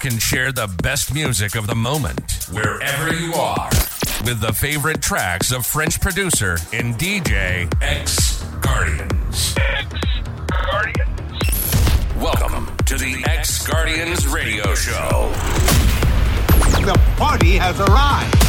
can share the best music of the moment wherever you are with the favorite tracks of French producer and DJ X Guardians. X Guardians. Welcome to the X Guardians Radio Show. The party has arrived.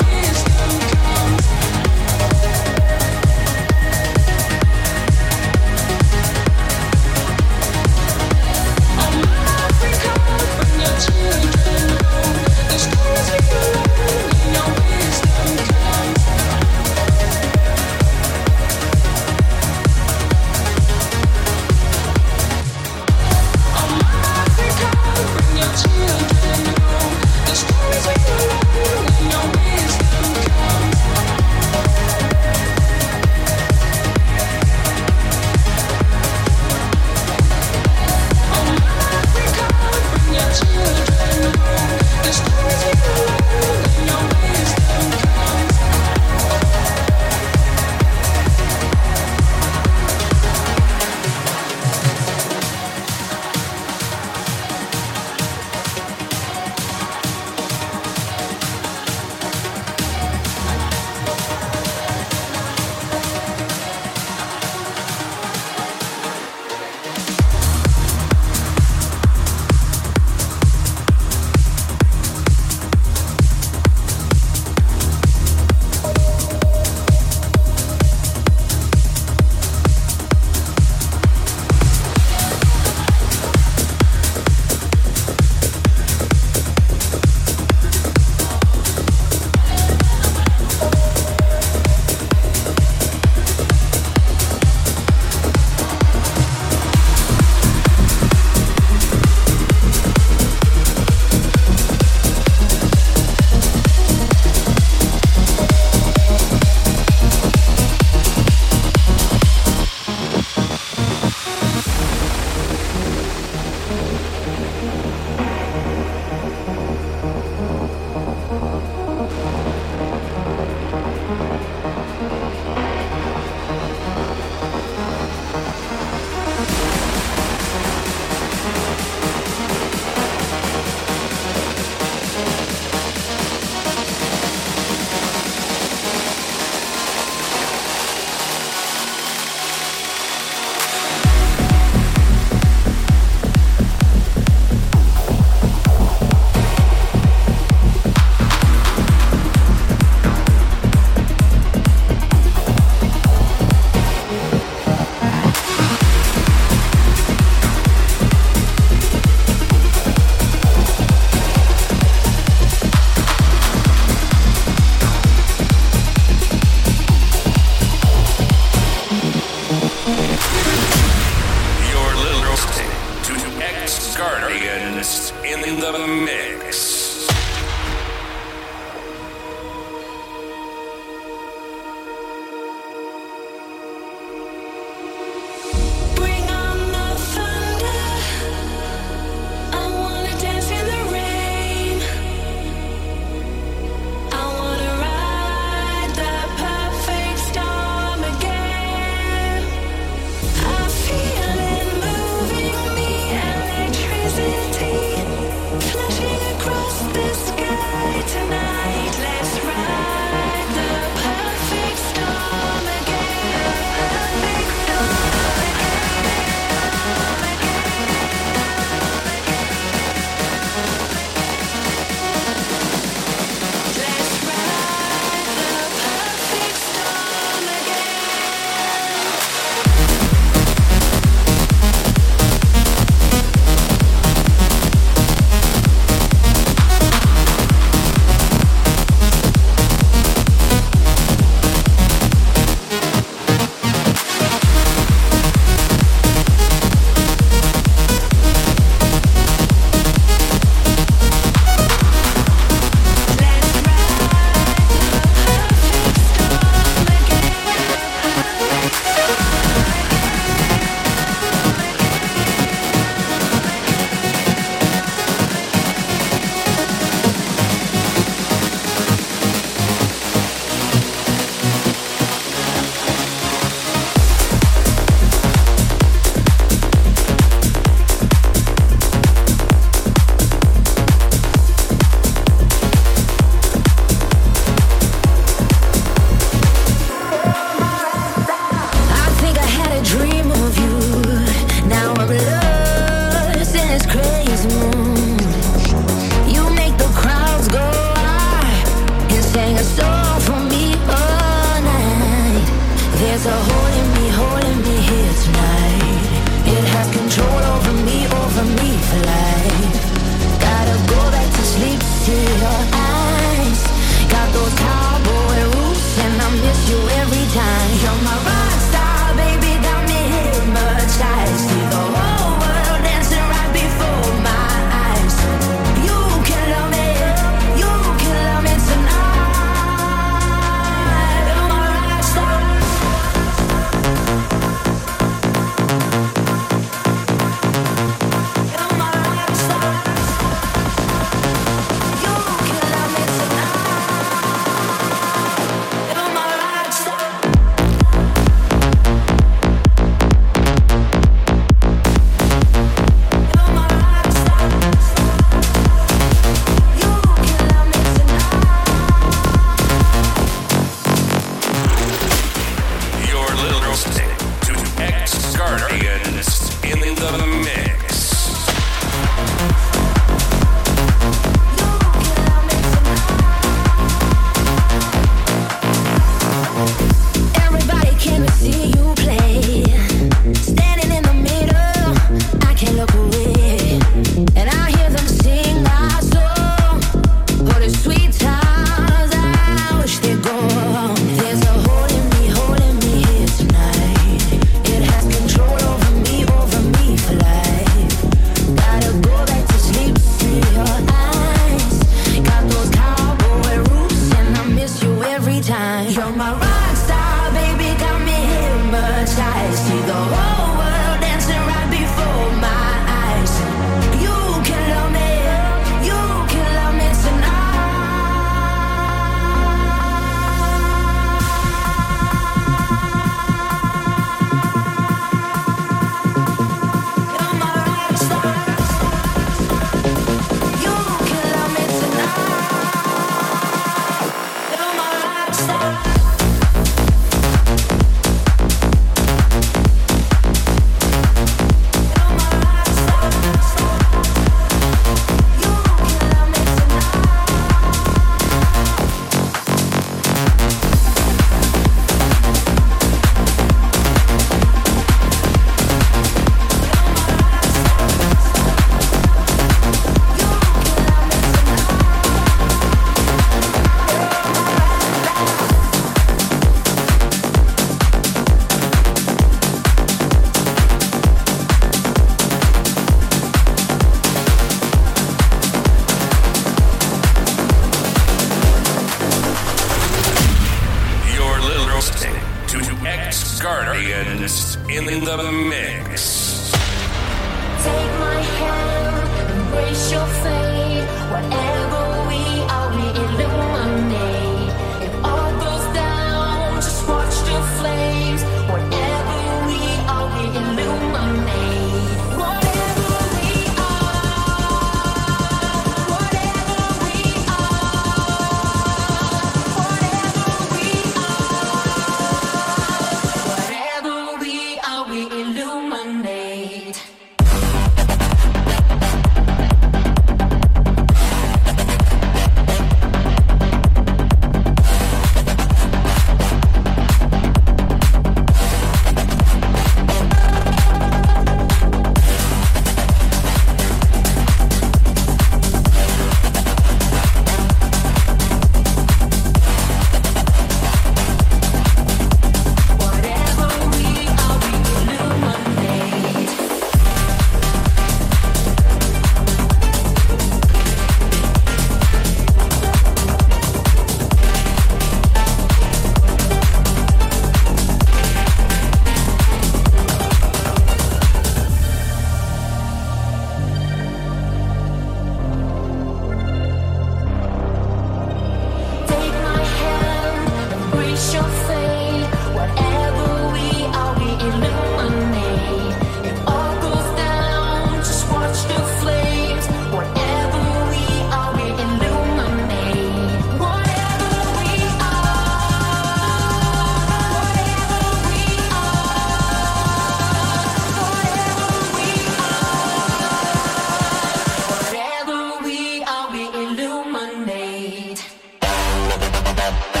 Whatever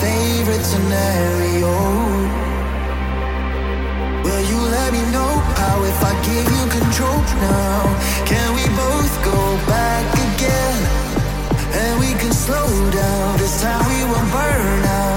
favorite scenario. Will you let me know how if I give you control now? Can we both go back again? And we can slow down, this time we won't burn out.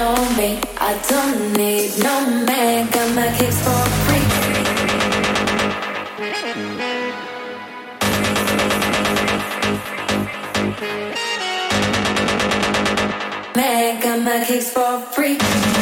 know me. I don't need no man. Got my kicks for free. Man, got my kicks for free.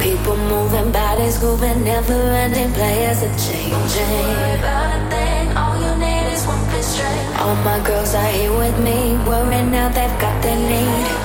People moving, bodies moving, never ending, players are changing. Don't worry about a thing, all you need is one constraint. All my girls are here with me, worrying now they've got their need.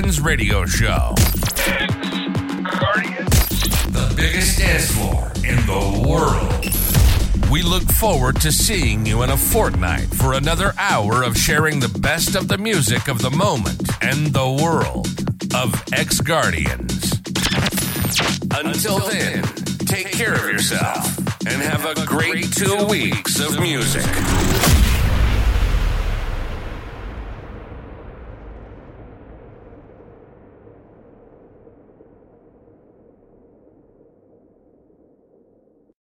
Guardians radio show. Guardians. The biggest dance floor in the world. We look forward to seeing you in a fortnight for another hour of sharing the best of the music of the moment and the world of X Guardians. Until then, take care of yourself and have a great two weeks of music.